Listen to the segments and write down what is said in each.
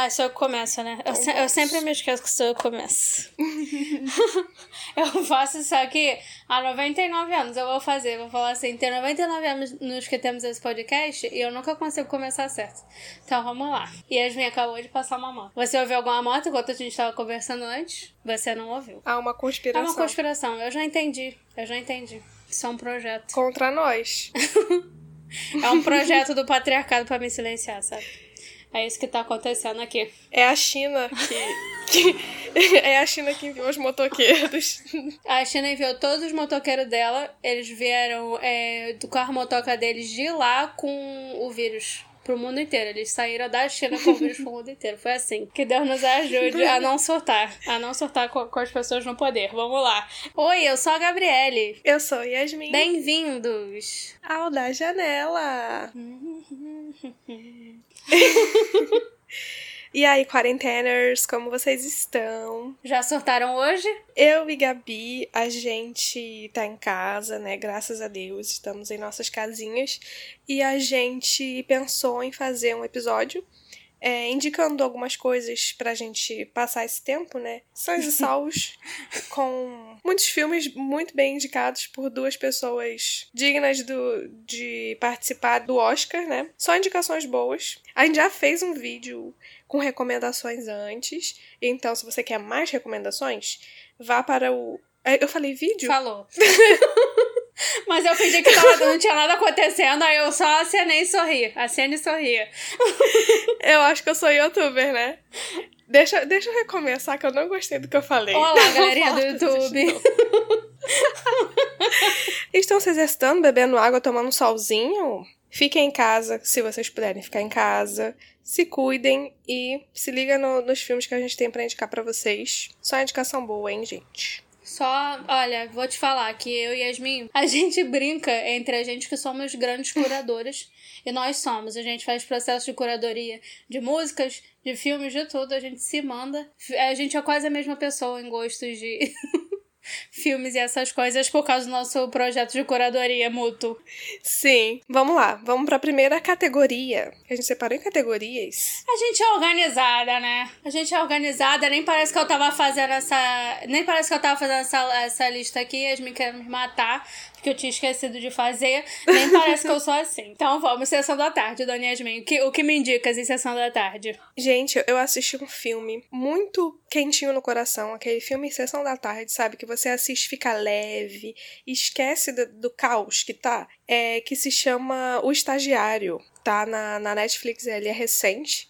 Ah, sou eu que começo, né? Eu, se, eu, sempre me esqueço que sou eu que começo. eu faço só que há 99 anos eu vou fazer, vou falar assim, tem 99 anos nos que temos esse podcast e eu nunca consigo começar certo. Então vamos lá. E Yasmin acabou de passar uma moto. Você ouviu alguma moto enquanto a gente estava conversando antes? Você não ouviu. Ah, uma conspiração. É uma conspiração, eu já entendi. Eu já entendi. Isso é um projeto. Contra nós. é um projeto do patriarcado para me silenciar, sabe? É isso que tá acontecendo aqui. É a China que. que é a China que enviou os motoqueiros. A China enviou todos os motoqueiros dela. Eles vieram é, do carro motoca deles de lá com o vírus pro mundo inteiro. Eles saíram da China com o vírus pro mundo inteiro. Foi assim. Que Deus nos ajude a não surtar. A não surtar com, com as pessoas no poder. Vamos lá. Oi, eu sou a Gabriele. Eu sou Yasmin. Bem-vindos ao Da Janela. E aí, quarenteners, como vocês estão? Já surtaram hoje? Eu e Gabi, a gente tá em casa, né? Graças a Deus, estamos em nossas casinhas. E a gente pensou em fazer um episódio é, indicando algumas coisas pra gente passar esse tempo, né? Sãos e salvos, com muitos filmes muito bem indicados por duas pessoas dignas do, de participar do Oscar, né? Só indicações boas. A gente já fez um vídeo com recomendações antes, então se você quer mais recomendações, vá para o. É, eu falei vídeo? Falou. Mas eu fingi que tava, não tinha nada acontecendo, aí eu só acenei e sorri. Acene e sorria. Eu acho que eu sou youtuber, né? Deixa, deixa eu recomeçar, que eu não gostei do que eu falei. Olá, galerinha do YouTube. Estão se exercitando, bebendo água, tomando um solzinho? Fiquem em casa, se vocês puderem ficar em casa. Se cuidem e se liga no, nos filmes que a gente tem para indicar para vocês. Só indicação boa, hein, gente? Só, olha, vou te falar que eu e Yasmin, a gente brinca entre a gente que somos grandes curadoras. e nós somos. A gente faz processo de curadoria de músicas, de filmes, de tudo. A gente se manda. A gente é quase a mesma pessoa em gostos de. filmes e essas coisas por causa do nosso projeto de curadoria mútuo. Sim. Vamos lá, vamos para a primeira categoria. A gente separou em categorias. A gente é organizada, né? A gente é organizada, nem parece que eu tava fazendo essa. Nem parece que eu tava fazendo essa, essa lista aqui, as me querem me matar que eu tinha esquecido de fazer. Nem parece que eu sou assim. Então vamos, sessão da tarde, Dona Yasmin. O que, o que me indicas em sessão da tarde? Gente, eu assisti um filme muito quentinho no coração. Aquele filme Sessão da Tarde, sabe? Que você assiste, fica leve, esquece do, do caos que tá. É, que se chama O Estagiário. Tá na, na Netflix, ele é recente.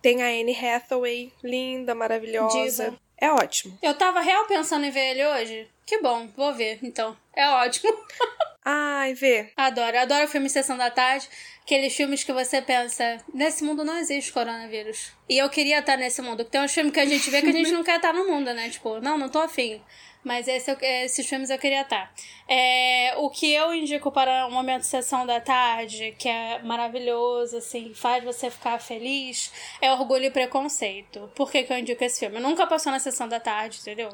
Tem a Anne Hathaway, linda, maravilhosa. Diva. É ótimo. Eu tava real pensando em ver ele hoje. Que bom, vou ver, então. É ótimo. Ai, vê. Adoro, adoro filme Sessão da Tarde. Aqueles filmes que você pensa, nesse mundo não existe coronavírus. E eu queria estar nesse mundo. Tem uns filmes que a gente vê que a gente não quer estar no mundo, né? Tipo, não, não tô afim. Mas esse, esses filmes eu queria estar. É, o que eu indico para o momento sessão da tarde, que é maravilhoso, assim, faz você ficar feliz, é Orgulho e Preconceito. Por que, que eu indico esse filme? Nunca passou na sessão da tarde, entendeu?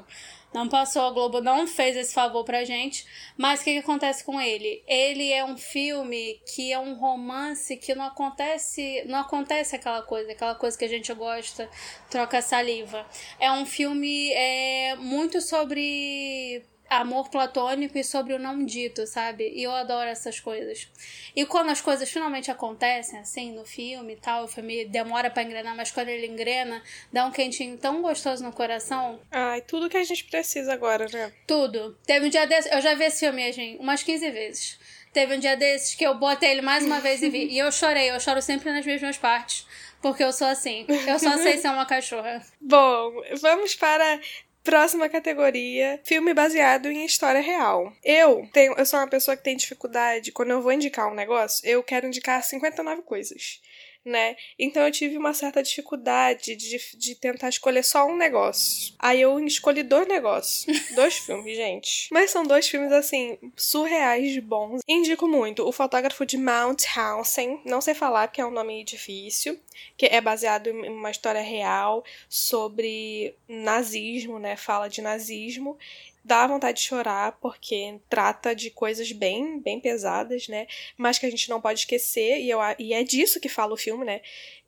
Não passou, a Globo não fez esse favor pra gente. Mas o que, que acontece com ele? Ele é um filme que é um romance que não acontece. Não acontece aquela coisa, aquela coisa que a gente gosta, troca saliva. É um filme é, muito sobre amor platônico e sobre o não dito, sabe? E eu adoro essas coisas. E quando as coisas finalmente acontecem, assim, no filme e tal, o filme demora para engrenar, mas quando ele engrena, dá um quentinho tão gostoso no coração. Ai, tudo que a gente precisa agora, né? Tudo. Teve um dia desse, eu já vi esse filme, gente, umas 15 vezes. Teve um dia desses que eu botei ele mais uma vez e vi. e eu chorei, eu choro sempre nas mesmas partes. Porque eu sou assim. Eu só sei ser uma cachorra. Bom, vamos para Próxima categoria, filme baseado em história real. Eu tenho, eu sou uma pessoa que tem dificuldade, quando eu vou indicar um negócio, eu quero indicar 59 coisas né? Então eu tive uma certa dificuldade de, de tentar escolher só um negócio. Aí eu escolhi dois negócios. dois filmes, gente. Mas são dois filmes, assim, surreais de bons. Indico muito. O Fotógrafo de Mount Housing. Não sei falar porque é um nome difícil. Que é baseado em uma história real sobre nazismo, né? Fala de nazismo dá vontade de chorar porque trata de coisas bem, bem pesadas, né? Mas que a gente não pode esquecer e, eu, e é disso que fala o filme, né?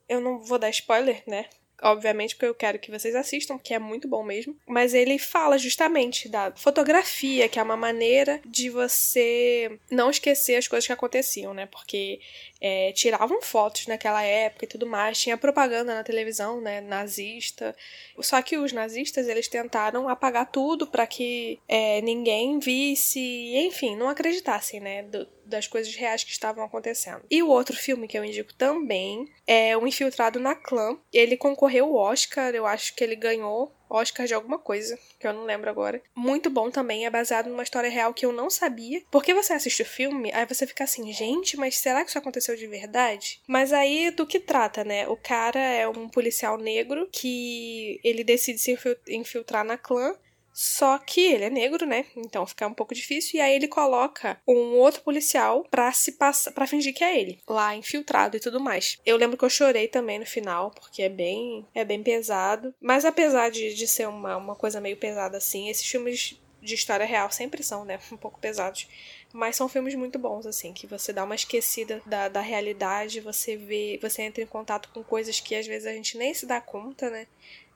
Eu não vou dar spoiler, né? Obviamente, porque eu quero que vocês assistam, porque é muito bom mesmo. Mas ele fala justamente da fotografia, que é uma maneira de você não esquecer as coisas que aconteciam, né? Porque é, tiravam fotos naquela época e tudo mais, tinha propaganda na televisão, né? Nazista. Só que os nazistas, eles tentaram apagar tudo para que é, ninguém visse, enfim, não acreditassem, né? Do, das coisas reais que estavam acontecendo. E o outro filme que eu indico também é O Infiltrado na Clã. Ele concorreu ao Oscar, eu acho que ele ganhou Oscar de alguma coisa, que eu não lembro agora. Muito bom também, é baseado numa história real que eu não sabia. Porque você assiste o filme, aí você fica assim, gente, mas será que isso aconteceu de verdade? Mas aí do que trata, né? O cara é um policial negro que ele decide se infiltrar na clã só que ele é negro, né? Então fica um pouco difícil. E aí ele coloca um outro policial pra se passar, para fingir que é ele, lá infiltrado e tudo mais. Eu lembro que eu chorei também no final, porque é bem, é bem pesado. Mas apesar de, de ser uma, uma coisa meio pesada assim, esses filmes de história real sempre são, né? Um pouco pesados. Mas são filmes muito bons, assim, que você dá uma esquecida da, da realidade, você vê, você entra em contato com coisas que às vezes a gente nem se dá conta, né?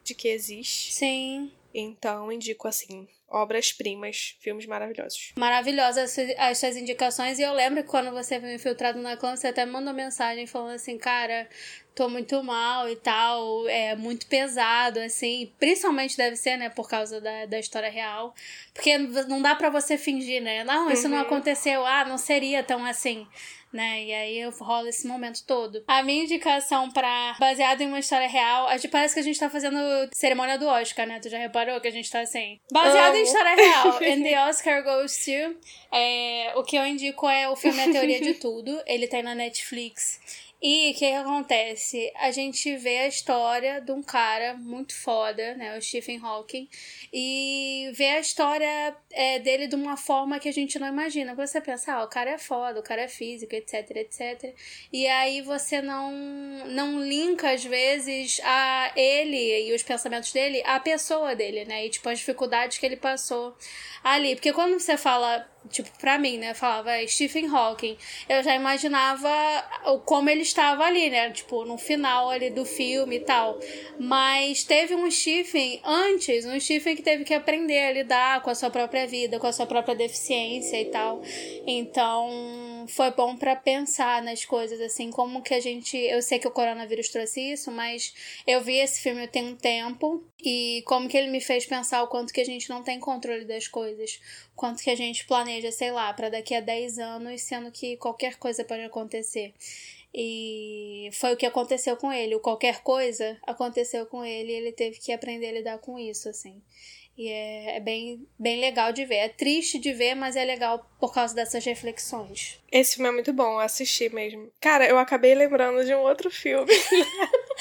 De que existe. Sim. Então, indico assim, obras-primas, filmes maravilhosos. Maravilhosas as suas indicações. E eu lembro que quando você foi infiltrado na clã, você até mandou mensagem falando assim, cara, tô muito mal e tal, é muito pesado, assim. Principalmente deve ser, né, por causa da, da história real. Porque não dá para você fingir, né? Não, isso uhum. não aconteceu, ah, não seria tão assim né? E aí rola esse momento todo. A minha indicação para baseado em uma história real, a gente parece que a gente tá fazendo cerimônia do Oscar, né? Tu já reparou que a gente tá assim? Baseado em história real. And the Oscar goes to. É, o que eu indico é o filme A Teoria de Tudo. Ele tá na Netflix. E o que, acontece? A gente vê a história de um cara muito foda, né? O Stephen Hawking. E vê a história é, dele de uma forma que a gente não imagina. Você pensa, ah, o cara é foda, o cara é físico, etc, etc. E aí você não, não linka, às vezes, a ele e os pensamentos dele à pessoa dele, né? E, tipo, as dificuldades que ele passou ali. Porque quando você fala tipo, pra mim, né? Falava Stephen Hawking. Eu já imaginava como ele estava ali, né? Tipo, no final ali do filme e tal. Mas teve um Stephen antes, um Stephen que teve que aprender a lidar com a sua própria vida, com a sua própria deficiência e tal. Então, foi bom para pensar nas coisas, assim, como que a gente. Eu sei que o coronavírus trouxe isso, mas eu vi esse filme tem um tempo e como que ele me fez pensar o quanto que a gente não tem controle das coisas, quanto que a gente planeja, sei lá, para daqui a 10 anos, sendo que qualquer coisa pode acontecer. E foi o que aconteceu com ele. O qualquer coisa aconteceu com ele e ele teve que aprender a lidar com isso, assim. E é, é, bem, bem legal de ver. É triste de ver, mas é legal por causa dessas reflexões. Esse filme é muito bom, assistir mesmo. Cara, eu acabei lembrando de um outro filme.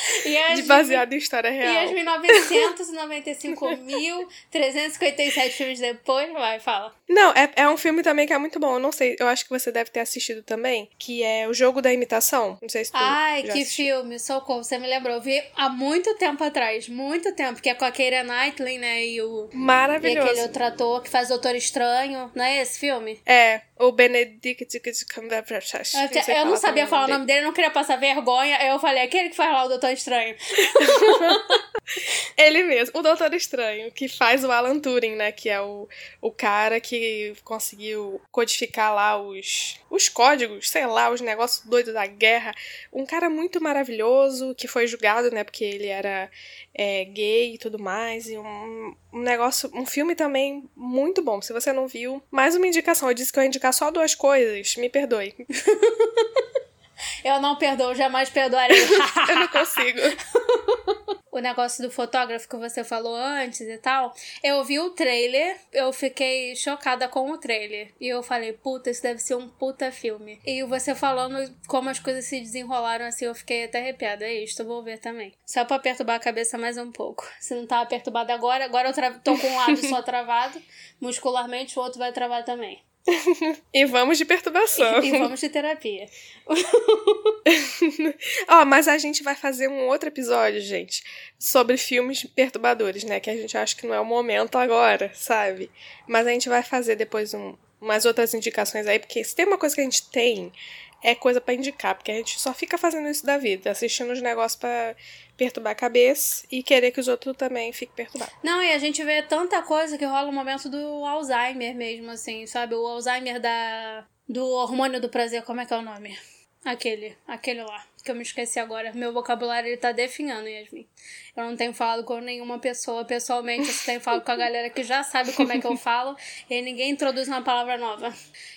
de baseado em história real. E as 1995.357 filmes depois, vai, fala. Não, é, é um filme também que é muito bom. Eu não sei, eu acho que você deve ter assistido também, que é O Jogo da Imitação. Não sei se tu Ai, que assistiu. filme, socorro, você me lembrou. Eu vi há muito tempo atrás, muito tempo, que é com a Keira Knightley, né, e o... Maravilhoso. E aquele outro ator que faz Doutor Estranho, não é esse filme? É, o Benedict Cumberbatch. Eu, eu não sabia falar o nome dele, não queria passar vergonha. Eu falei, aquele que faz lá o Doutor Estranho. Ele mesmo, o Doutor Estranho, que faz o Alan Turing, né? Que é o, o cara que conseguiu codificar lá os, os códigos, sei lá, os negócios doidos da guerra. Um cara muito maravilhoso, que foi julgado, né? Porque ele era é, gay e tudo mais. E um, um negócio, um filme também muito bom. Se você não viu, mais uma indicação. Eu disse que eu ia indicar só duas coisas. Me perdoe. eu não perdoo, jamais perdoarei. eu não consigo. o negócio do fotógrafo que você falou antes e tal, eu vi o trailer, eu fiquei chocada com o trailer. E eu falei, puta, isso deve ser um puta filme. E você falando como as coisas se desenrolaram assim, eu fiquei até arrepiada. É isso, vou ver também. Só pra perturbar a cabeça mais um pouco. Se não tava perturbada agora, agora eu tô com um lado só travado, muscularmente, o outro vai travar também. e vamos de perturbação. E, e vamos de terapia. Ó, oh, mas a gente vai fazer um outro episódio, gente, sobre filmes perturbadores, né? Que a gente acha que não é o momento agora, sabe? Mas a gente vai fazer depois um, umas outras indicações aí, porque se tem uma coisa que a gente tem é coisa para indicar, porque a gente só fica fazendo isso da vida, assistindo os negócios para perturbar a cabeça e querer que os outros também fiquem perturbados. Não, e a gente vê tanta coisa que rola o momento do Alzheimer mesmo, assim, sabe? O Alzheimer da do hormônio do prazer, como é que é o nome? Aquele, aquele lá, que eu me esqueci agora. Meu vocabulário ele tá definhando, Yasmin. Eu não tenho falado com nenhuma pessoa pessoalmente, eu só tenho falado com a galera que já sabe como é que eu falo, e ninguém introduz uma palavra nova.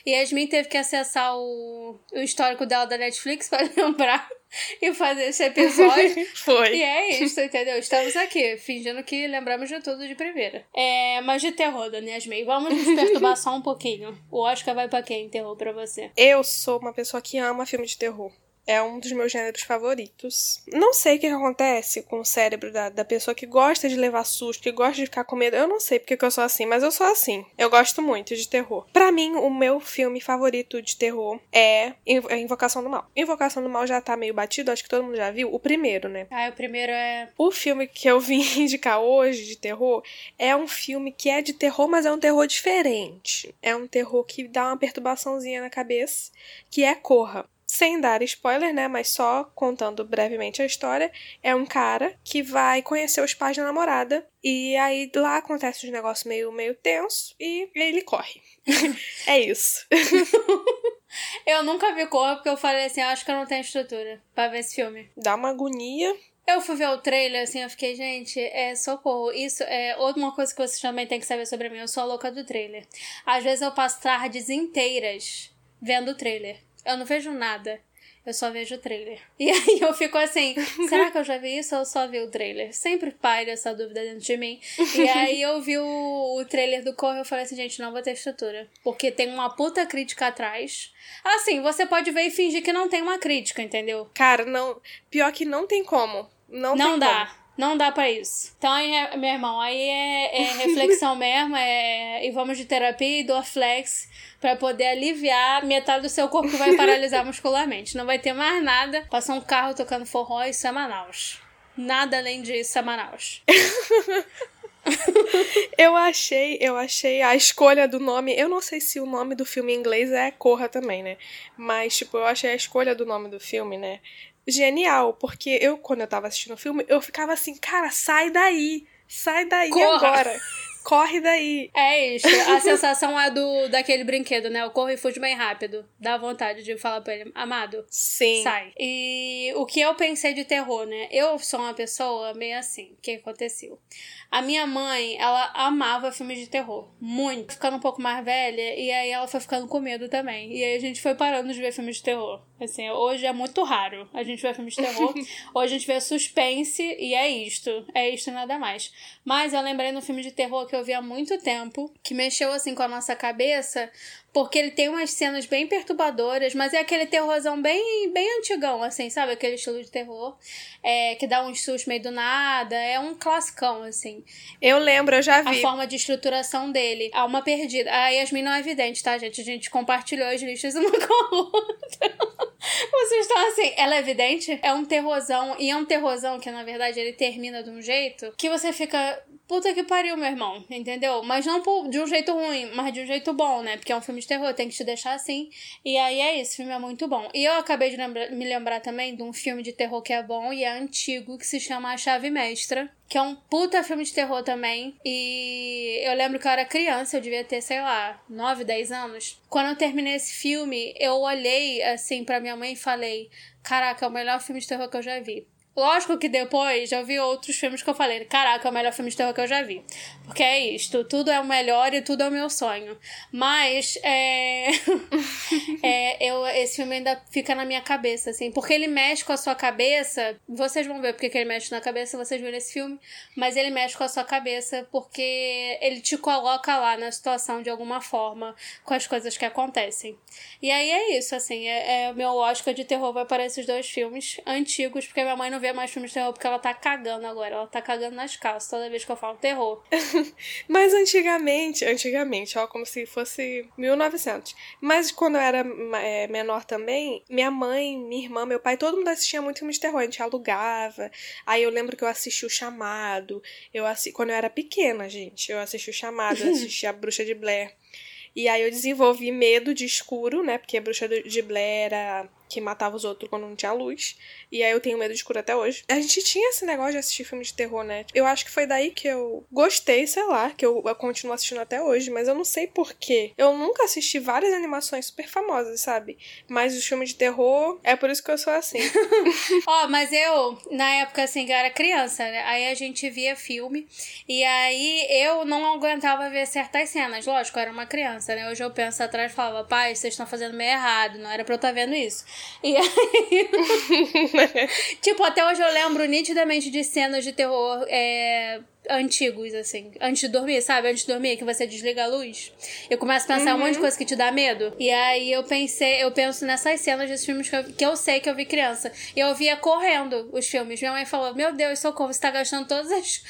E Yasmin teve que acessar o, o histórico dela da Netflix para lembrar e fazer esse episódio. Foi. E é isso, entendeu? Estamos aqui, fingindo que lembramos de tudo de primeira. É, mas de terror, Dani Yasmin, vamos nos perturbar só um pouquinho. O Oscar vai pra quem terror pra você? Eu sou uma pessoa que ama filme de terror. É um dos meus gêneros favoritos. Não sei o que acontece com o cérebro da, da pessoa que gosta de levar susto, que gosta de ficar com medo. Eu não sei porque que eu sou assim, mas eu sou assim. Eu gosto muito de terror. Para mim, o meu filme favorito de terror é, é Invocação do Mal. Invocação do Mal já tá meio batido, acho que todo mundo já viu. O primeiro, né? Ah, o primeiro é. O filme que eu vim indicar hoje de terror é um filme que é de terror, mas é um terror diferente. É um terror que dá uma perturbaçãozinha na cabeça, que é Corra sem dar spoiler, né, mas só contando brevemente a história, é um cara que vai conhecer os pais da namorada e aí lá acontece um negócio meio meio tenso e ele corre. é isso. eu nunca vi Corra porque eu falei assim, acho que eu não tenho estrutura para ver esse filme. Dá uma agonia. Eu fui ver o trailer, assim, eu fiquei, gente, é socorro. Isso é outra coisa que vocês também têm que saber sobre mim. Eu sou a louca do trailer. Às vezes eu passo tardes inteiras vendo o trailer. Eu não vejo nada. Eu só vejo o trailer. E aí eu fico assim, será que eu já vi isso ou só vi o trailer? Sempre paira essa dúvida dentro de mim. E aí eu vi o, o trailer do Corre e eu falei assim, gente, não vou ter estrutura. Porque tem uma puta crítica atrás. Assim, você pode ver e fingir que não tem uma crítica, entendeu? Cara, não. Pior que não tem como. Não, não dá. Como. Não dá pra isso. Então, aí, é, meu irmão, aí é, é reflexão mesmo, é, e vamos de terapia e do flex para poder aliviar metade do seu corpo que vai paralisar muscularmente. Não vai ter mais nada. Passar um carro tocando forró, isso é Manaus. Nada além disso é Manaus. eu achei, eu achei a escolha do nome. Eu não sei se o nome do filme em inglês é Corra também, né? Mas, tipo, eu achei a escolha do nome do filme, né? Genial, porque eu, quando eu tava assistindo o filme, eu ficava assim, cara, sai daí, sai daí Corra. agora. Corre daí. É isso. A sensação é do daquele brinquedo, né? O corre e fuge bem rápido. Dá vontade de falar pra ele, amado. Sim. Sai. E o que eu pensei de terror, né? Eu sou uma pessoa meio assim. O que aconteceu? A minha mãe, ela amava filmes de terror. Muito. Ficando um pouco mais velha, e aí ela foi ficando com medo também. E aí a gente foi parando de ver filmes de terror. Assim, hoje é muito raro a gente ver filmes de terror. hoje a gente vê suspense e é isto. É isto e nada mais. Mas eu lembrei no filme de terror que eu vi há muito tempo, que mexeu assim com a nossa cabeça, porque ele tem umas cenas bem perturbadoras, mas é aquele terrorzão bem, bem antigão, assim, sabe? Aquele estilo de terror é, que dá uns sustos meio do nada. É um classicão, assim. Eu lembro, eu já vi. A forma de estruturação dele. Alma Perdida. A Yasmin não é evidente, tá, gente? A gente compartilhou as listas uma com a outra. Vocês estão assim, ela é evidente? É um terrorzão, e é um terrorzão que, na verdade, ele termina de um jeito que você fica... Puta que pariu, meu irmão, entendeu? Mas não de um jeito ruim, mas de um jeito bom, né? Porque é um filme de terror, tem que te deixar assim. E aí é isso, o filme é muito bom. E eu acabei de lembra me lembrar também de um filme de terror que é bom e é antigo, que se chama A Chave Mestra. Que é um puta filme de terror também. E eu lembro que eu era criança, eu devia ter, sei lá, 9, 10 anos. Quando eu terminei esse filme, eu olhei assim pra minha mãe e falei: Caraca, é o melhor filme de terror que eu já vi. Lógico que depois já vi outros filmes que eu falei, caraca, é o melhor filme de terror que eu já vi. Porque é isto, tudo é o melhor e tudo é o meu sonho. Mas é, é eu, esse filme ainda fica na minha cabeça, assim, porque ele mexe com a sua cabeça. Vocês vão ver porque que ele mexe na cabeça, vocês viram esse filme, mas ele mexe com a sua cabeça porque ele te coloca lá na situação de alguma forma com as coisas que acontecem. E aí é isso, assim, é, é meu Oscar de terror vai para esses dois filmes antigos, porque minha mãe não vê mais filmes de terror porque ela tá cagando agora. Ela tá cagando nas calças toda vez que eu falo terror. Mas antigamente, antigamente, ó, como se fosse 1900. Mas quando eu era é, menor também, minha mãe, minha irmã, meu pai, todo mundo assistia muito filmes de terror. A gente alugava. Aí eu lembro que eu assisti o Chamado. Eu assi... Quando eu era pequena, gente, eu assisti o Chamado, eu assisti a Bruxa de Blair. E aí eu desenvolvi medo de escuro, né? Porque a bruxa de Blair era que matava os outros quando não tinha luz. E aí eu tenho medo de escuro até hoje. A gente tinha esse negócio de assistir filme de terror, né? Eu acho que foi daí que eu gostei, sei lá, que eu, eu continuo assistindo até hoje, mas eu não sei porquê. Eu nunca assisti várias animações super famosas, sabe? Mas os filmes de terror, é por isso que eu sou assim. Ó, oh, mas eu, na época, assim, que eu era criança, né? Aí a gente via filme. E aí eu não aguentava ver certas cenas. Lógico, eu era uma criança, né? Hoje eu penso atrás e falava, pai, vocês estão fazendo meio errado, não era pra eu estar tá vendo isso. E aí. tipo, até hoje eu lembro nitidamente de cenas de terror é, antigos, assim. Antes de dormir, sabe? Antes de dormir, que você desliga a luz. Eu começo a pensar uhum. um monte de uhum. coisa que te dá medo. E aí eu pensei, eu penso nessas cenas desses filmes que eu, que eu sei que eu vi criança. E eu via correndo os filmes. Minha mãe falou: Meu Deus, socorro, você tá gastando todas as.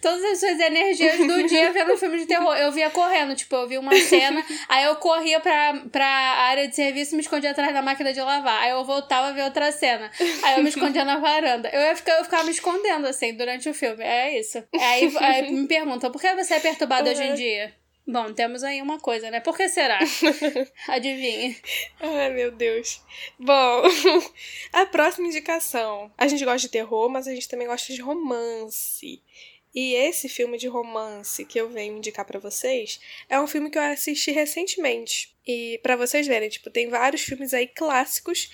Todas as suas energias do dia vendo filme de terror. Eu via correndo, tipo, eu vi uma cena, aí eu corria pra, pra área de serviço e me escondia atrás da máquina de lavar. Aí eu voltava a ver outra cena. Aí eu me escondia na varanda. Eu ia ficar, eu ficava me escondendo, assim, durante o filme. É isso. Aí, aí me perguntam, por que você é perturbado uhum. hoje em dia? Bom, temos aí uma coisa, né? Por que será? Adivinhe. Ai, meu Deus. Bom, a próxima indicação. A gente gosta de terror, mas a gente também gosta de romance. E esse filme de romance que eu venho indicar para vocês é um filme que eu assisti recentemente. E para vocês verem, tipo, tem vários filmes aí clássicos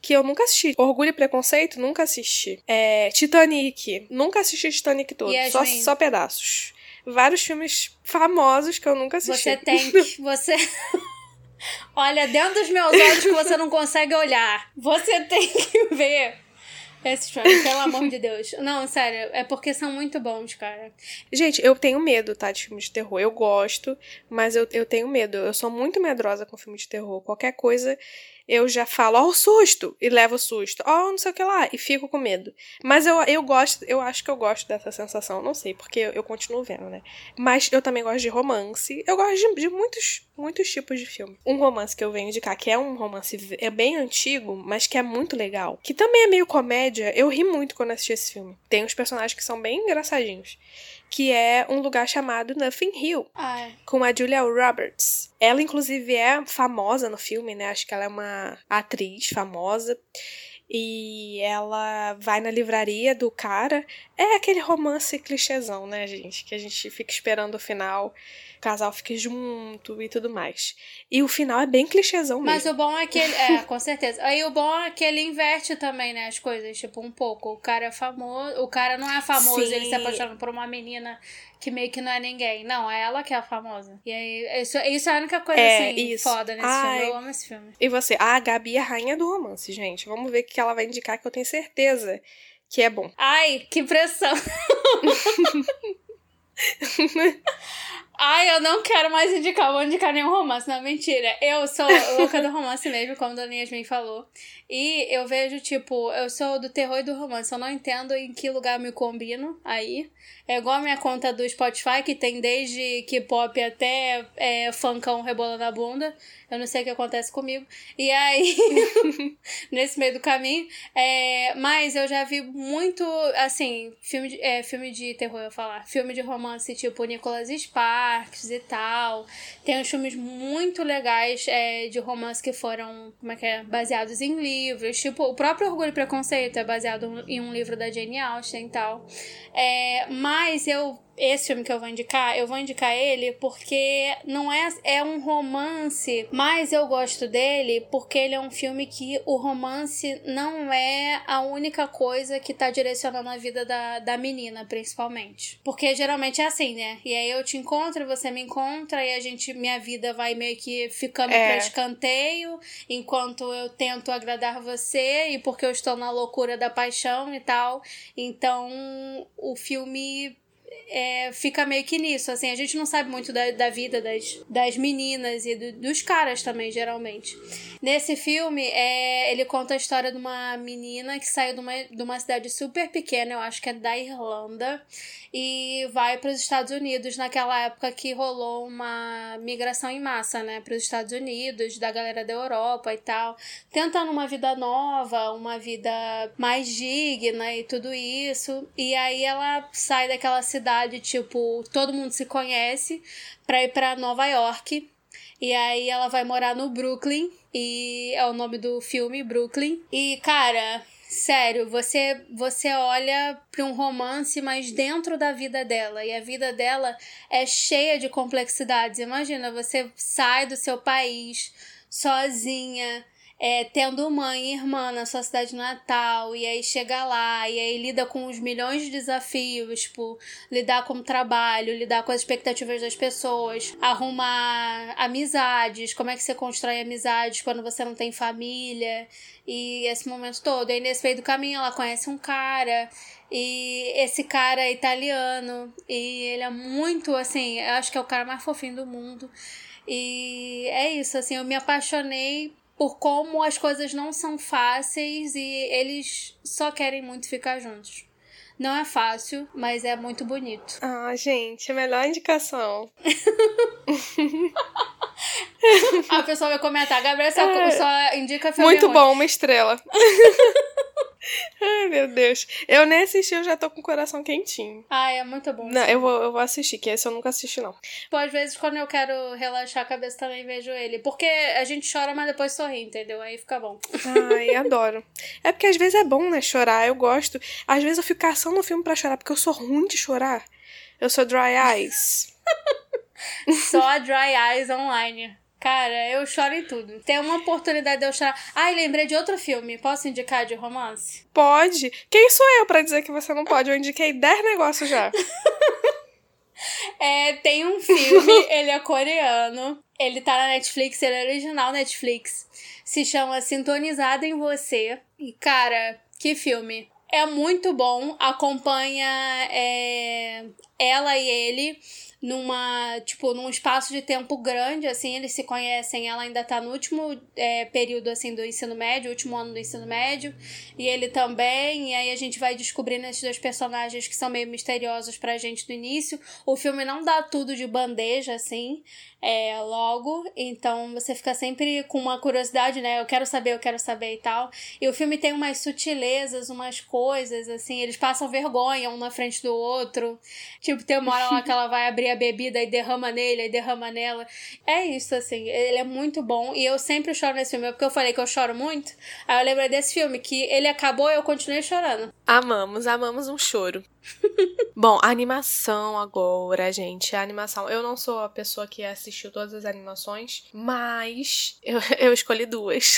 que eu nunca assisti. Orgulho e Preconceito, nunca assisti. É, Titanic, nunca assisti Titanic todo, só, só pedaços. Vários filmes famosos que eu nunca assisti. Você tem que. Você. Olha, dentro dos meus olhos que você não consegue olhar. Você tem que ver esse filme, pelo amor de Deus. Não, sério, é porque são muito bons, cara. Gente, eu tenho medo, tá, de filmes de terror. Eu gosto, mas eu, eu tenho medo. Eu sou muito medrosa com filme de terror. Qualquer coisa eu já falo, ó, oh, susto! E levo o susto. Ó, oh, não sei o que lá. E fico com medo. Mas eu, eu gosto, eu acho que eu gosto dessa sensação. Não sei, porque eu, eu continuo vendo, né? Mas eu também gosto de romance. Eu gosto de, de, muitos, muitos tipos de filme. Um romance que eu venho indicar, que é um romance é bem antigo, mas que é muito legal. Que também é meio comédia. Eu ri muito quando assisti esse filme. Tem uns personagens que são bem engraçadinhos que é um lugar chamado Nothing Hill, ah, é. com a Julia Roberts. Ela, inclusive, é famosa no filme, né? Acho que ela é uma atriz famosa. E ela vai na livraria do cara. É aquele romance clichêzão, né, gente? Que a gente fica esperando o final casal fique junto e tudo mais. E o final é bem clichêzão mesmo. Mas o bom é que ele. É, com certeza. Aí o bom é que ele inverte também, né, as coisas, tipo, um pouco. O cara é famoso. O cara não é famoso, Sim. ele se apaixona por uma menina que meio que não é ninguém. Não, é ela que é a famosa. E aí, isso, isso é a única coisa, é, assim, isso. foda nesse Ai. filme. Eu amo esse filme. E você? Ah, a Gabi é a rainha do romance, gente. Vamos ver o que ela vai indicar, que eu tenho certeza que é bom. Ai, que pressão. Ai, eu não quero mais indicar, vou indicar nenhum romance. Não, mentira. Eu sou louca do romance mesmo, como a Dona Yasmin falou. E eu vejo, tipo, eu sou do terror e do romance. Eu não entendo em que lugar me combino aí. É igual a minha conta do Spotify, que tem desde K-pop até é, funkão rebolando a bunda. Eu não sei o que acontece comigo. E aí, nesse meio do caminho. É, mas eu já vi muito, assim, filme de, é, filme de terror, eu falar. Filme de romance, tipo Nicholas Sparks e tal. Tem uns filmes muito legais é, de romance que foram, como é que é, baseados em livros. Tipo, o próprio Orgulho e Preconceito é baseado em um livro da Jane Austen e tal. É, mas eu esse filme que eu vou indicar, eu vou indicar ele porque não é é um romance, mas eu gosto dele porque ele é um filme que o romance não é a única coisa que tá direcionando a vida da, da menina, principalmente. Porque geralmente é assim, né? E aí eu te encontro, você me encontra e a gente minha vida vai meio que ficando é. pra escanteio enquanto eu tento agradar você e porque eu estou na loucura da paixão e tal. Então, o filme é, fica meio que nisso, assim, a gente não sabe muito da, da vida das, das meninas e do, dos caras também, geralmente. Nesse filme, é, ele conta a história de uma menina que saiu de uma, de uma cidade super pequena, eu acho que é da Irlanda, e vai para os Estados Unidos naquela época que rolou uma migração em massa, né, para os Estados Unidos, da galera da Europa e tal, tentando uma vida nova, uma vida mais digna e tudo isso. E aí ela sai daquela cidade cidade, tipo, todo mundo se conhece, pra ir pra Nova York. E aí ela vai morar no Brooklyn. E é o nome do filme, Brooklyn. E, cara, sério, você você olha para um romance, mas dentro da vida dela. E a vida dela é cheia de complexidades. Imagina, você sai do seu país sozinha é, tendo mãe e irmã na sua cidade natal, e aí chega lá, e aí lida com os milhões de desafios, tipo, lidar com o trabalho, lidar com as expectativas das pessoas, arrumar amizades, como é que você constrói amizades quando você não tem família, e esse momento todo. E aí, nesse meio do caminho, ela conhece um cara, e esse cara é italiano, e ele é muito, assim, eu acho que é o cara mais fofinho do mundo. E é isso, assim, eu me apaixonei por como as coisas não são fáceis e eles só querem muito ficar juntos. Não é fácil, mas é muito bonito. Ah, gente, a melhor indicação. a pessoa vai comentar, Gabriel só, é. só indica filme Muito bom, uma estrela. Ai, meu Deus. Eu nem assisti, eu já tô com o coração quentinho. Ai, é muito bom. Não, eu vou, eu vou assistir, que esse eu nunca assisti, não. Pô, às vezes, quando eu quero relaxar a cabeça, também vejo ele. Porque a gente chora, mas depois sorri, entendeu? Aí fica bom. Ai, adoro. É porque às vezes é bom, né, chorar. Eu gosto. Às vezes eu fico caçando um filme pra chorar, porque eu sou ruim de chorar. Eu sou dry eyes. Só dry eyes online. Cara, eu choro em tudo. Tem uma oportunidade de eu chorar. Ai, lembrei de outro filme. Posso indicar de romance? Pode. Quem sou eu para dizer que você não pode? Eu indiquei 10 negócios já. é, tem um filme, ele é coreano. Ele tá na Netflix, ele é original Netflix. Se chama Sintonizada em Você. E, cara, que filme. É muito bom. Acompanha é, ela e ele numa, tipo, num espaço de tempo grande, assim, eles se conhecem, ela ainda tá no último é, período, assim, do ensino médio, último ano do ensino médio, e ele também, e aí a gente vai descobrindo esses dois personagens que são meio misteriosos pra gente do início. O filme não dá tudo de bandeja, assim, é, logo, então você fica sempre com uma curiosidade, né? Eu quero saber, eu quero saber e tal. E o filme tem umas sutilezas, umas coisas, assim, eles passam vergonha um na frente do outro. Tipo, tem uma hora lá que ela vai abrir a bebida e derrama nele, e derrama nela. É isso, assim, ele é muito bom. E eu sempre choro nesse filme, porque eu falei que eu choro muito. Aí eu lembrei desse filme, que ele acabou e eu continuei chorando. Amamos, amamos um choro. Bom, animação agora, gente. A animação. Eu não sou a pessoa que assistiu todas as animações, mas eu, eu escolhi duas.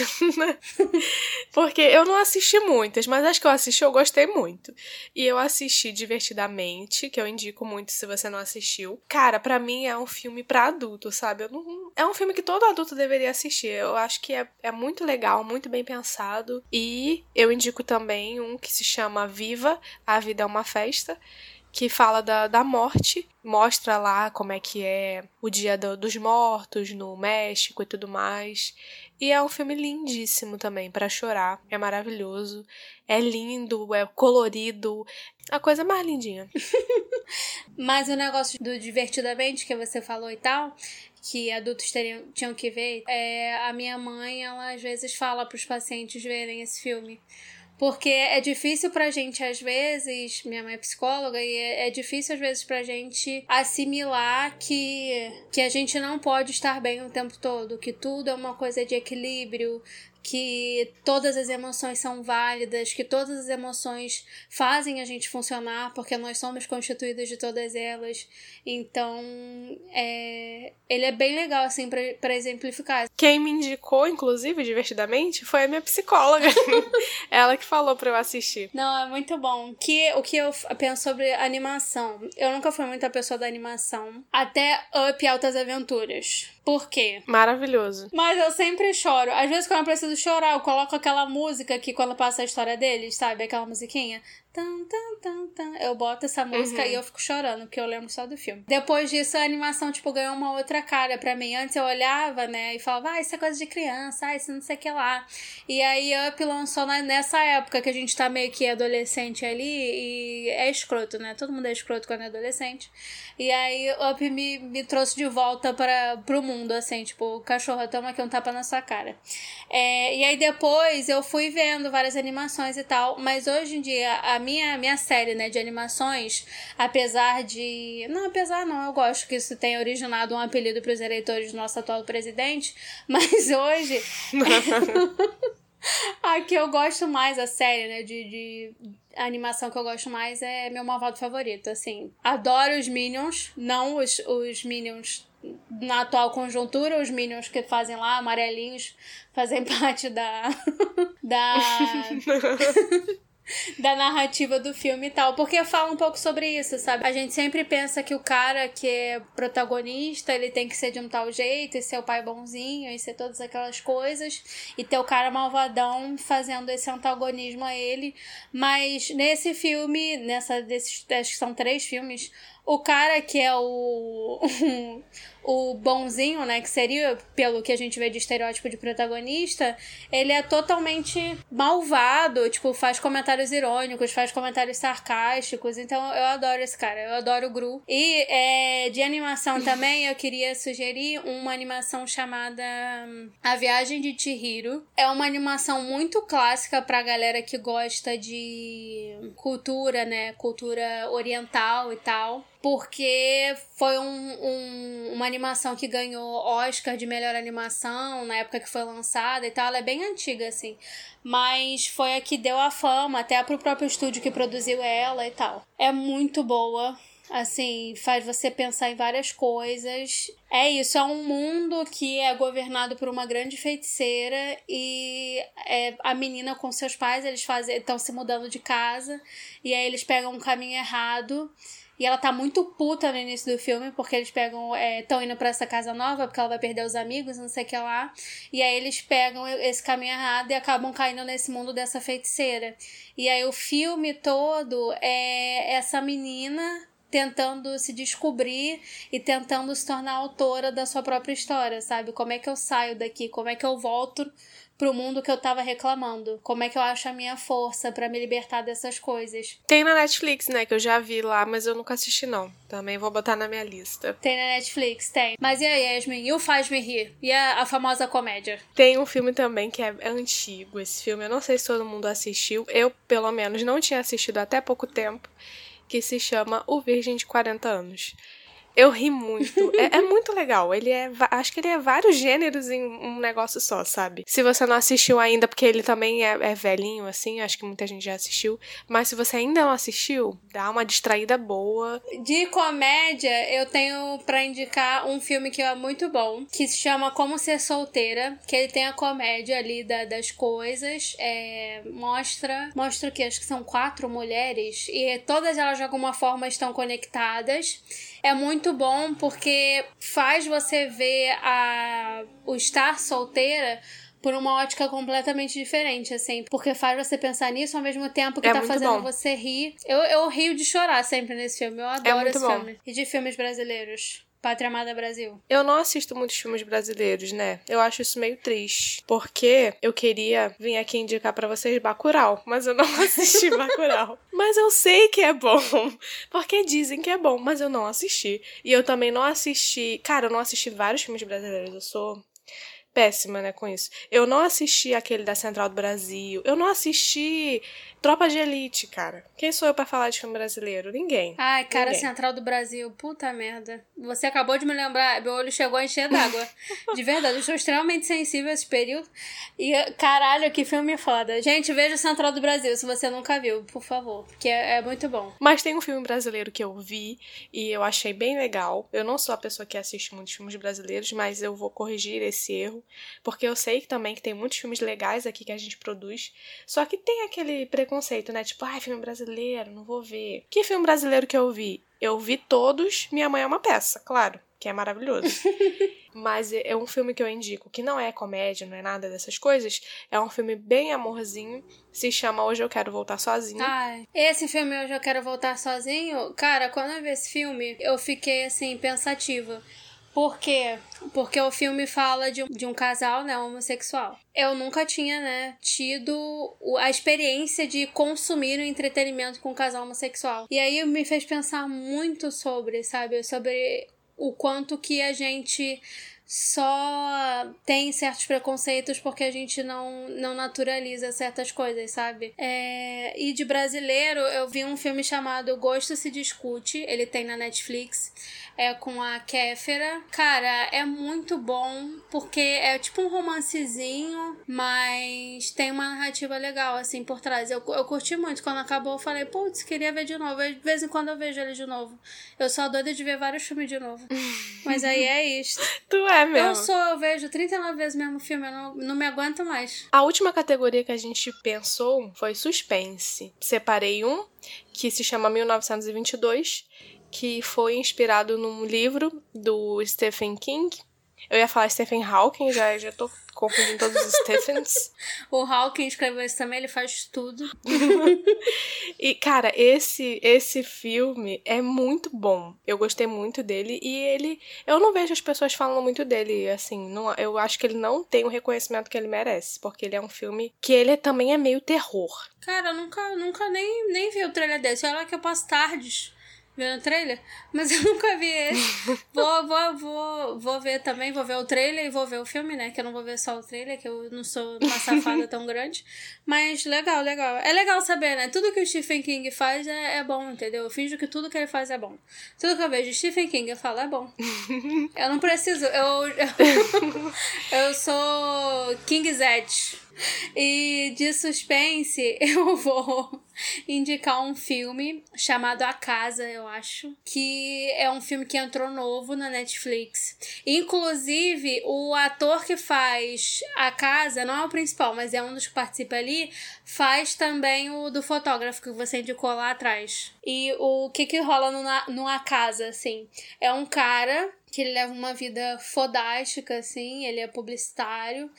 Porque eu não assisti muitas, mas as que eu assisti eu gostei muito. E eu assisti Divertidamente, que eu indico muito se você não assistiu. Cara, para mim é um filme para adulto, sabe? Não, é um filme que todo adulto deveria assistir. Eu acho que é, é muito legal, muito bem pensado. E eu indico também um que se chama Viva, A Vida é uma Festa que fala da, da morte, mostra lá como é que é o dia do, dos mortos no México e tudo mais. E é um filme lindíssimo também para chorar, é maravilhoso, é lindo, é colorido, a coisa mais lindinha. Mas o negócio do divertidamente que você falou e tal, que adultos teriam, tinham que ver, é, a minha mãe, ela às vezes fala para os pacientes verem esse filme porque é difícil pra gente, às vezes, minha mãe é psicóloga, e é, é difícil, às vezes, pra gente assimilar que, que a gente não pode estar bem o tempo todo, que tudo é uma coisa de equilíbrio, que todas as emoções são válidas, que todas as emoções fazem a gente funcionar, porque nós somos constituídos de todas elas. Então, é, ele é bem legal, assim, para exemplificar. Quem me indicou, inclusive, divertidamente, foi a minha psicóloga. Ela que falou pra eu assistir. Não, é muito bom. Que, o que eu penso sobre animação? Eu nunca fui muita pessoa da animação. Até Up Altas Aventuras. Por quê? Maravilhoso. Mas eu sempre choro. Às vezes, quando eu preciso chorar, eu coloco aquela música que quando passa a história deles, sabe? Aquela musiquinha. Tan, tan, tan, tan. Eu boto essa música uhum. e eu fico chorando, porque eu lembro só do filme. Depois disso, a animação, tipo, ganhou uma outra cara pra mim. Antes eu olhava, né, e falava, ah, isso é coisa de criança, ah, isso não sei o que lá. E aí Up lançou nessa época que a gente tá meio que adolescente ali e é escroto, né? Todo mundo é escroto quando é adolescente. E aí Up me, me trouxe de volta para pro mundo, assim, tipo, cachorro, toma aqui um tapa na sua cara. É, e aí depois eu fui vendo várias animações e tal, mas hoje em dia a minha, minha série, né, de animações, apesar de. Não, apesar não, eu gosto que isso tenha originado um apelido para os eleitores do nosso atual presidente, mas hoje. a que eu gosto mais, a série, né, de, de a animação que eu gosto mais é meu malvado favorito, assim. Adoro os Minions, não os, os Minions na atual conjuntura, os Minions que fazem lá, amarelinhos, fazem parte da. da. da narrativa do filme e tal, porque fala um pouco sobre isso, sabe? A gente sempre pensa que o cara que é protagonista, ele tem que ser de um tal jeito, e ser o pai bonzinho, e ser todas aquelas coisas, e ter o cara malvadão fazendo esse antagonismo a ele, mas nesse filme, nessa desses, acho que são três filmes, o cara que é o o bonzinho, né, que seria pelo que a gente vê de estereótipo de protagonista, ele é totalmente malvado, tipo, faz comentários irônicos, faz comentários sarcásticos. Então eu adoro esse cara, eu adoro o Gru. E é, de animação também, eu queria sugerir uma animação chamada A Viagem de Chihiro. É uma animação muito clássica pra galera que gosta de cultura, né, cultura oriental e tal porque foi um, um, uma animação que ganhou Oscar de melhor animação na época que foi lançada e tal. Ela é bem antiga, assim. Mas foi a que deu a fama, até pro próprio estúdio que produziu ela e tal. É muito boa. Assim, faz você pensar em várias coisas. É isso, é um mundo que é governado por uma grande feiticeira e é, a menina com seus pais, eles estão se mudando de casa e aí eles pegam um caminho errado e ela tá muito puta no início do filme, porque eles pegam. estão é, indo para essa casa nova, porque ela vai perder os amigos, não sei o que lá. E aí eles pegam esse caminho errado e acabam caindo nesse mundo dessa feiticeira. E aí o filme todo é essa menina tentando se descobrir e tentando se tornar autora da sua própria história, sabe? Como é que eu saio daqui? Como é que eu volto pro mundo que eu tava reclamando. Como é que eu acho a minha força para me libertar dessas coisas. Tem na Netflix, né? Que eu já vi lá, mas eu nunca assisti, não. Também vou botar na minha lista. Tem na Netflix, tem. Mas e aí, Yasmin? E o Faz-me Rir? E a, a, famosa comédia? Tem um filme também que é, é antigo. Esse filme, eu não sei se todo mundo assistiu. Eu, pelo menos, não tinha assistido até pouco tempo. Que se chama O Virgem de 40 Anos. Eu ri muito. é, é, muito legal. Ele é. Acho que ele é vários gêneros em um negócio só, sabe? Se você não assistiu ainda, porque ele também é, é velhinho, assim, acho que muita gente já assistiu. Mas se você ainda não assistiu, dá uma distraída boa. De comédia, eu tenho para indicar um filme que é muito bom, que se chama Como Ser Solteira, que ele tem a comédia ali da, das coisas. É, mostra. Mostra o que? Acho que são quatro mulheres. E todas elas de alguma forma estão conectadas é muito bom porque faz você ver a, o estar solteira por uma ótica completamente diferente, assim. Porque faz você pensar nisso ao mesmo tempo que é tá fazendo bom. você rir. Eu, eu rio de chorar sempre nesse filme. Eu é adoro é esse bom. filme. E de filmes brasileiros. Pátria Amada Brasil. Eu não assisto muitos filmes brasileiros, né? Eu acho isso meio triste. Porque eu queria vir aqui indicar para vocês Bacurau, mas eu não assisti Bacurau. mas eu sei que é bom. Porque dizem que é bom, mas eu não assisti. E eu também não assisti. Cara, eu não assisti vários filmes brasileiros. Eu sou péssima, né, com isso. Eu não assisti aquele da Central do Brasil. Eu não assisti Tropa de Elite, cara. Quem sou eu para falar de filme brasileiro? Ninguém. Ai, cara, Ninguém. Central do Brasil. Puta merda. Você acabou de me lembrar. Meu olho chegou a encher d'água. de verdade, eu estou extremamente sensível a esse período. E, caralho, que filme foda. Gente, veja Central do Brasil, se você nunca viu, por favor. Porque é, é muito bom. Mas tem um filme brasileiro que eu vi e eu achei bem legal. Eu não sou a pessoa que assiste muitos filmes brasileiros, mas eu vou corrigir esse erro. Porque eu sei também que tem muitos filmes legais aqui que a gente produz. Só que tem aquele preconceito né? Tipo, ai, filme brasileiro, não vou ver. Que filme brasileiro que eu vi? Eu vi todos, Minha Mãe é uma Peça, claro, que é maravilhoso. Mas é, é um filme que eu indico, que não é comédia, não é nada dessas coisas. É um filme bem amorzinho. Se chama Hoje Eu Quero Voltar Sozinho. Ai, esse filme Hoje Eu Quero Voltar Sozinho, cara, quando eu vi esse filme, eu fiquei assim, pensativa. Por quê? Porque o filme fala de, de um casal, né, homossexual. Eu nunca tinha, né, tido a experiência de consumir o entretenimento com um casal homossexual. E aí me fez pensar muito sobre, sabe, sobre o quanto que a gente só tem certos preconceitos porque a gente não, não naturaliza certas coisas, sabe? É, e de brasileiro, eu vi um filme chamado Gosto se Discute, ele tem na Netflix é com a Kéfera. Cara, é muito bom porque é tipo um romancezinho, mas tem uma narrativa legal assim por trás. Eu, eu curti muito. Quando acabou, eu falei, putz, queria ver de novo. De vez em quando eu vejo ele de novo. Eu sou doida de ver vários filmes de novo. mas aí é isso. tu é mesmo. Eu sou, eu vejo 39 vezes o mesmo filme, eu não, não me aguento mais. A última categoria que a gente pensou foi suspense. Separei um que se chama 1922 que foi inspirado num livro do Stephen King. Eu ia falar Stephen Hawking, já, já tô confundindo todos os Stephens. o Hawking escreveu isso também, ele faz tudo. e, cara, esse esse filme é muito bom. Eu gostei muito dele e ele... Eu não vejo as pessoas falando muito dele, assim, não, eu acho que ele não tem o reconhecimento que ele merece, porque ele é um filme que ele também é meio terror. Cara, eu nunca, nunca nem, nem vi o trailer desse. Olha que eu passo tardes vendo o trailer, mas eu nunca vi esse. vou, vou, vou, vou ver também, vou ver o trailer e vou ver o filme, né? Que eu não vou ver só o trailer, que eu não sou uma safada tão grande. Mas legal, legal. É legal saber, né? Tudo que o Stephen King faz é, é bom, entendeu? Eu finjo que tudo que ele faz é bom. Tudo que eu vejo Stephen King, eu falo, é bom. eu não preciso, eu, eu, eu sou King Zed. E de suspense, eu vou indicar um filme chamado A Casa, eu acho, que é um filme que entrou novo na Netflix. Inclusive, o ator que faz A Casa, não é o principal, mas é um dos que participa ali, faz também o do fotógrafo que você indicou lá atrás. E o que que rola no, no A Casa, assim? É um cara que ele leva uma vida fodástica, assim, ele é publicitário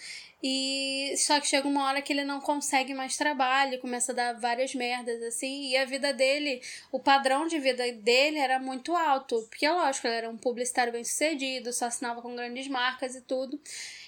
e só que chega uma hora que ele não consegue mais trabalho, começa a dar várias merdas assim, e a vida dele, o padrão de vida dele era muito alto, porque é lógico, ele era um publicitário bem-sucedido, só assinava com grandes marcas e tudo.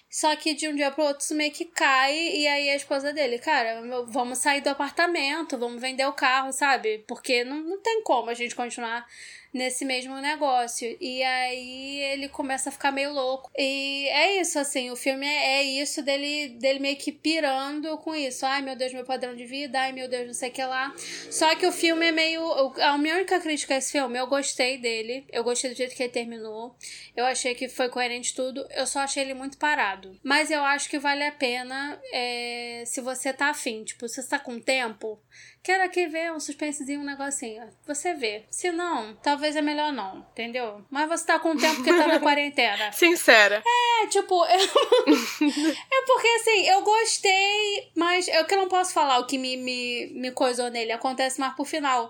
Só que de um dia pro outro isso meio que cai, e aí a esposa dele, cara, vamos sair do apartamento, vamos vender o carro, sabe? Porque não, não tem como a gente continuar nesse mesmo negócio. E aí ele começa a ficar meio louco. E é isso, assim, o filme é, é isso dele, dele meio que pirando com isso. Ai meu Deus, meu padrão de vida, ai meu Deus, não sei o que lá. Só que o filme é meio. A minha única crítica a esse filme, eu gostei dele. Eu gostei do jeito que ele terminou. Eu achei que foi coerente tudo. Eu só achei ele muito parado. Mas eu acho que vale a pena é, se você tá afim. Tipo, se você tá com tempo Quero aqui ver um suspensezinho, um negocinho. Você vê. Se não, talvez é melhor não, entendeu? Mas você tá com o tempo que tá na quarentena. Sincera. É, tipo, eu... é porque assim, eu gostei, mas eu que não posso falar o que me, me, me coisou nele. Acontece mais pro final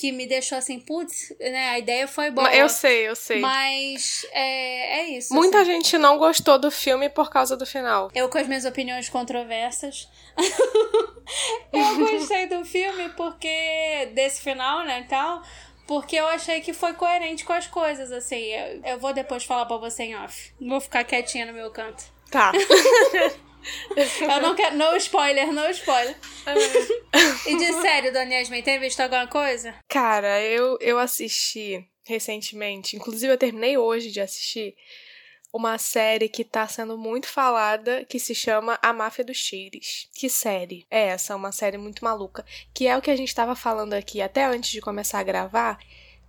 que me deixou assim, putz, né? A ideia foi boa. Eu sei, eu sei. Mas é, é isso. Muita assim. gente não gostou do filme por causa do final. Eu com as minhas opiniões controversas. eu gostei do filme porque. desse final, né? Tal. Porque eu achei que foi coerente com as coisas, assim. Eu, eu vou depois falar pra você em off. Vou ficar quietinha no meu canto. Tá. Eu não quero. No spoiler, no spoiler. e de sério, Dona Yasmin, tem visto alguma coisa? Cara, eu, eu assisti recentemente, inclusive eu terminei hoje de assistir uma série que tá sendo muito falada, que se chama A Máfia dos Tigres. Que série? É essa, uma série muito maluca, que é o que a gente tava falando aqui até antes de começar a gravar,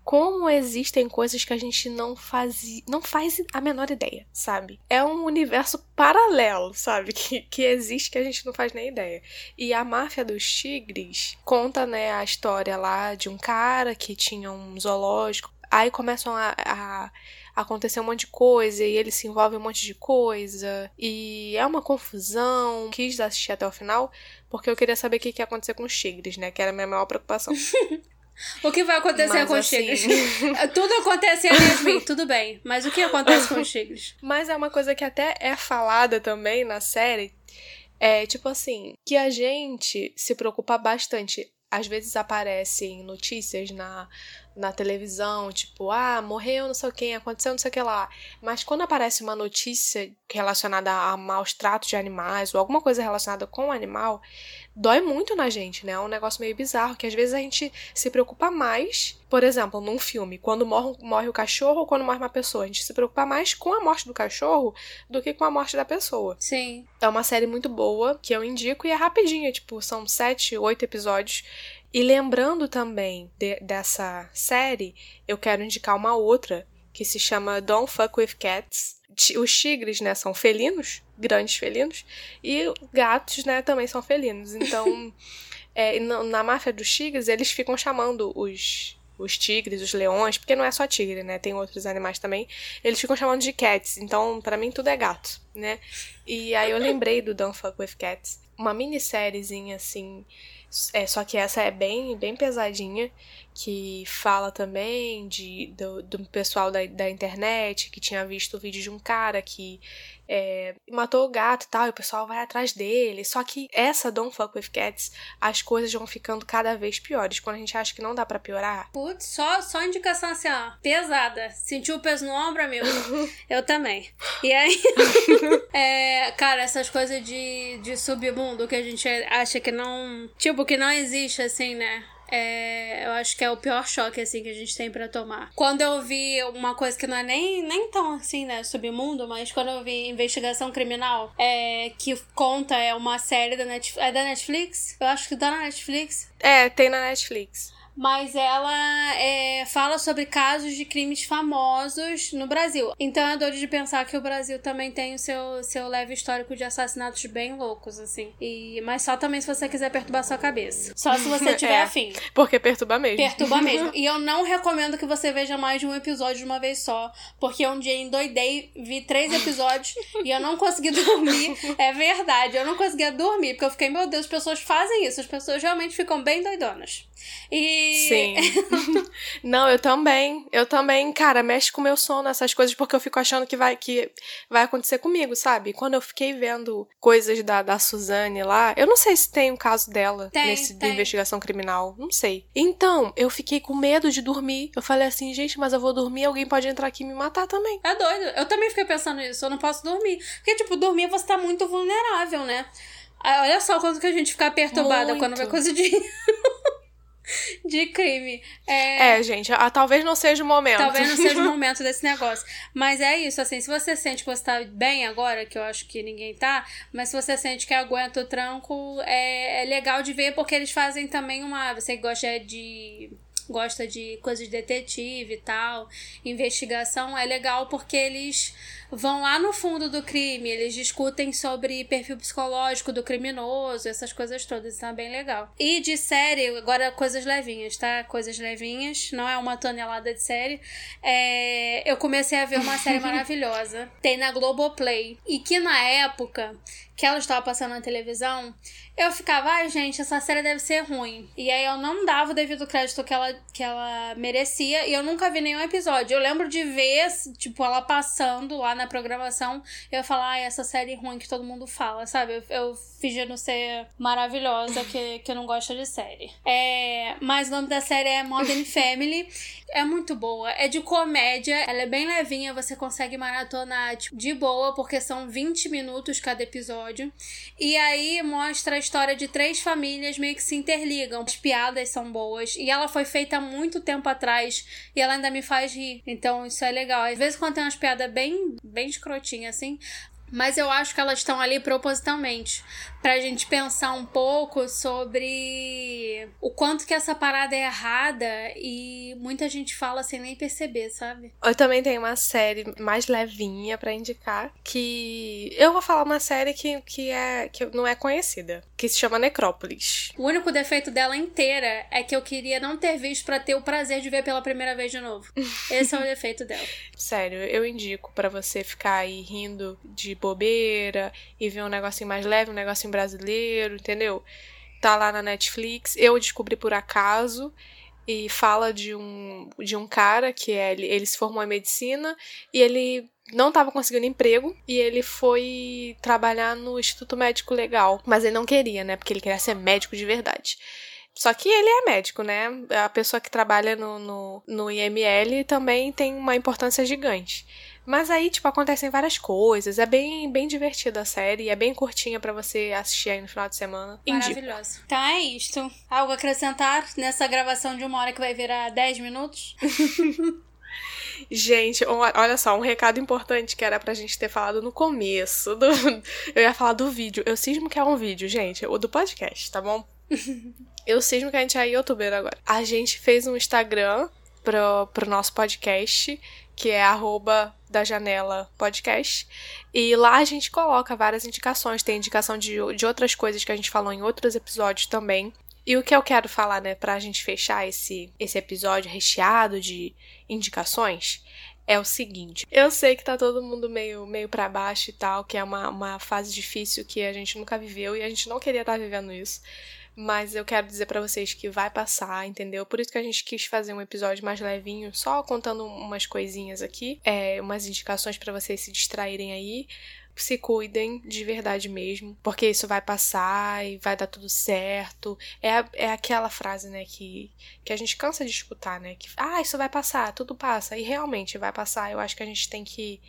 como existem coisas que a gente não faz, não faz a menor ideia, sabe? É um universo paralelo, sabe? Que, que existe que a gente não faz nem ideia. E a Máfia dos Tigres conta, né, a história lá de um cara que tinha um zoológico. Aí começam a, a acontecer um monte de coisa e ele se envolve em um monte de coisa. E é uma confusão. Quis assistir até o final porque eu queria saber o que ia acontecer com os tigres, né? Que era a minha maior preocupação. O que vai acontecer mas, com os assim... tigres? Tudo acontece em Yasmin, tudo bem. Mas o que acontece com os tigres? Mas é uma coisa que até é falada também na série. É tipo assim, que a gente se preocupa bastante. Às vezes aparecem notícias na, na televisão, tipo, ah, morreu não sei o quem, aconteceu não sei o que lá. Mas quando aparece uma notícia relacionada a maus tratos de animais ou alguma coisa relacionada com o animal, dói muito na gente, né? É um negócio meio bizarro, que às vezes a gente se preocupa mais, por exemplo, num filme, quando morre, morre o cachorro ou quando morre uma pessoa. A gente se preocupa mais com a morte do cachorro do que com a morte da pessoa. Sim. É uma série muito boa, que eu indico, e é rapidinha, tipo, são sete, oito episódios. E lembrando também de, dessa série, eu quero indicar uma outra que se chama Don't Fuck with Cats. Os tigres, né, são felinos, grandes felinos, e gatos, né, também são felinos. Então, é, na máfia dos tigres, eles ficam chamando os, os tigres, os leões, porque não é só tigre, né, tem outros animais também, eles ficam chamando de cats. Então, para mim, tudo é gato, né? E aí eu lembrei do Don't Fuck with Cats. Uma minissériezinha, assim, é, só que essa é bem, bem pesadinha, que fala também de, do, do pessoal da, da internet que tinha visto o vídeo de um cara que é, matou o gato e tal, e o pessoal vai atrás dele. Só que essa Don't Fuck With Cats, as coisas vão ficando cada vez piores. Quando a gente acha que não dá para piorar. Putz, só, só indicação assim, ó, pesada. Sentiu o peso no ombro, amigo? Eu também. E aí, é, cara, essas coisas de, de submundo que a gente acha que não. Tipo, que não existe, assim, né? É, eu acho que é o pior choque, assim, que a gente tem para tomar. Quando eu vi uma coisa que não é nem, nem tão, assim, né, submundo, mas quando eu vi Investigação Criminal, é, que conta, é uma série da Netflix, é da Netflix? Eu acho que tá na Netflix. É, tem na Netflix mas ela é, fala sobre casos de crimes famosos no Brasil. Então é doido de pensar que o Brasil também tem o seu, seu leve histórico de assassinatos bem loucos, assim. E, mas só também se você quiser perturbar sua cabeça. Só se você tiver é, afim. Porque perturba mesmo. Perturba mesmo. E eu não recomendo que você veja mais de um episódio de uma vez só. Porque um dia endoidei, vi três episódios e eu não consegui dormir. É verdade, eu não conseguia dormir. Porque eu fiquei, meu Deus, as pessoas fazem isso. As pessoas realmente ficam bem doidonas. E. Sim. Não, eu também. Eu também, cara, mexe com o meu sono essas coisas, porque eu fico achando que vai, que vai acontecer comigo, sabe? Quando eu fiquei vendo coisas da, da Suzane lá, eu não sei se tem um caso dela tem, nesse tem. de investigação criminal. Não sei. Então, eu fiquei com medo de dormir. Eu falei assim, gente, mas eu vou dormir, alguém pode entrar aqui e me matar também. É doido. Eu também fiquei pensando nisso. Eu não posso dormir. Porque, tipo, dormir você tá muito vulnerável, né? Olha só quanto que a gente fica perturbada muito. quando vê coisa de. de crime. É... é, gente, a, talvez não seja o momento. Talvez não seja o momento desse negócio. Mas é isso, assim, se você sente que você tá bem agora, que eu acho que ninguém tá, mas se você sente que aguenta o tranco, é, é legal de ver, porque eles fazem também uma. Você gosta de gosta de coisas de detetive e tal, investigação, é legal porque eles vão lá no fundo do crime, eles discutem sobre perfil psicológico do criminoso, essas coisas todas, então é bem legal. E de série, agora coisas levinhas, tá? Coisas levinhas, não é uma tonelada de série. É... Eu comecei a ver uma série maravilhosa, tem na Globoplay, e que na época que ela estava passando na televisão, eu ficava, ai, gente, essa série deve ser ruim. E aí eu não dava o devido crédito que ela, que ela merecia e eu nunca vi nenhum episódio. Eu lembro de ver, tipo, ela passando lá na programação eu falar, ai, essa série ruim que todo mundo fala, sabe? Eu, eu fingindo ser maravilhosa que, que não gosta de série. É, mas o nome da série é Modern Family. É muito boa. É de comédia, ela é bem levinha, você consegue maratonar tipo, de boa, porque são 20 minutos cada episódio. E aí mostra a história de três famílias meio que se interligam. As piadas são boas. E ela foi feita há muito tempo atrás e ela ainda me faz rir. Então isso é legal. Às vezes quando tem umas piadas bem, bem escrotinhas assim, mas eu acho que elas estão ali propositalmente pra gente pensar um pouco sobre o quanto que essa parada é errada e muita gente fala sem nem perceber, sabe? Eu também tenho uma série mais levinha para indicar que eu vou falar uma série que, que é que não é conhecida, que se chama Necrópolis. O único defeito dela inteira é que eu queria não ter visto para ter o prazer de ver pela primeira vez de novo. Esse é o defeito dela. Sério, eu indico para você ficar aí rindo de bobeira e ver um negocinho mais leve, um negocinho brasileiro, entendeu? Tá lá na Netflix. Eu descobri por acaso e fala de um, de um cara que é, ele, se formou em medicina e ele não estava conseguindo emprego e ele foi trabalhar no Instituto Médico Legal, mas ele não queria, né? Porque ele queria ser médico de verdade. Só que ele é médico, né? A pessoa que trabalha no, no, no IML também tem uma importância gigante. Mas aí, tipo, acontecem várias coisas. É bem, bem divertida a série. É bem curtinha para você assistir aí no final de semana. Maravilhoso. Então é isto. Algo a acrescentar nessa gravação de uma hora que vai virar 10 minutos? Gente, olha só, um recado importante que era pra gente ter falado no começo. Do... Eu ia falar do vídeo. Eu cismo que é um vídeo, gente. O do podcast, tá bom? Eu cismo que a gente é youtuber agora. A gente fez um Instagram pro, pro nosso podcast, que é arroba da janela podcast. E lá a gente coloca várias indicações. Tem indicação de, de outras coisas que a gente falou em outros episódios também. E o que eu quero falar, né, pra gente fechar esse, esse episódio recheado de indicações, é o seguinte. Eu sei que tá todo mundo meio, meio para baixo e tal, que é uma, uma fase difícil que a gente nunca viveu e a gente não queria estar tá vivendo isso. Mas eu quero dizer para vocês que vai passar, entendeu? Por isso que a gente quis fazer um episódio mais levinho, só contando umas coisinhas aqui, é, umas indicações para vocês se distraírem aí se cuidem de verdade mesmo, porque isso vai passar e vai dar tudo certo. É, é aquela frase, né, que, que a gente cansa de escutar, né? Que, ah, isso vai passar, tudo passa. E realmente vai passar. Eu acho que a gente tem que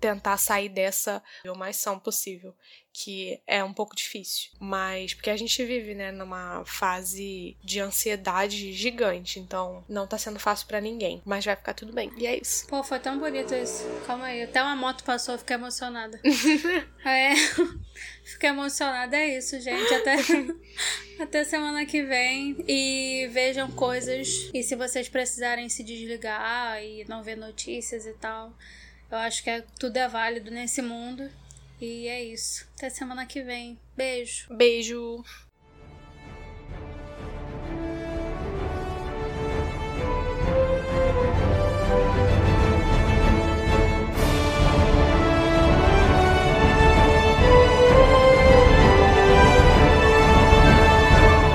tentar sair dessa o mais são possível, que é um pouco difícil, mas porque a gente vive, né, numa fase de ansiedade gigante, então não tá sendo fácil para ninguém, mas vai ficar tudo bem. E é isso. Pô, foi tão bonito isso. Calma aí, até uma moto passou, fiquei emocionada. é. Fiquei emocionada, é isso, gente. Até, até semana que vem. E vejam coisas. E se vocês precisarem se desligar e não ver notícias e tal, eu acho que é, tudo é válido nesse mundo. E é isso. Até semana que vem. Beijo. Beijo.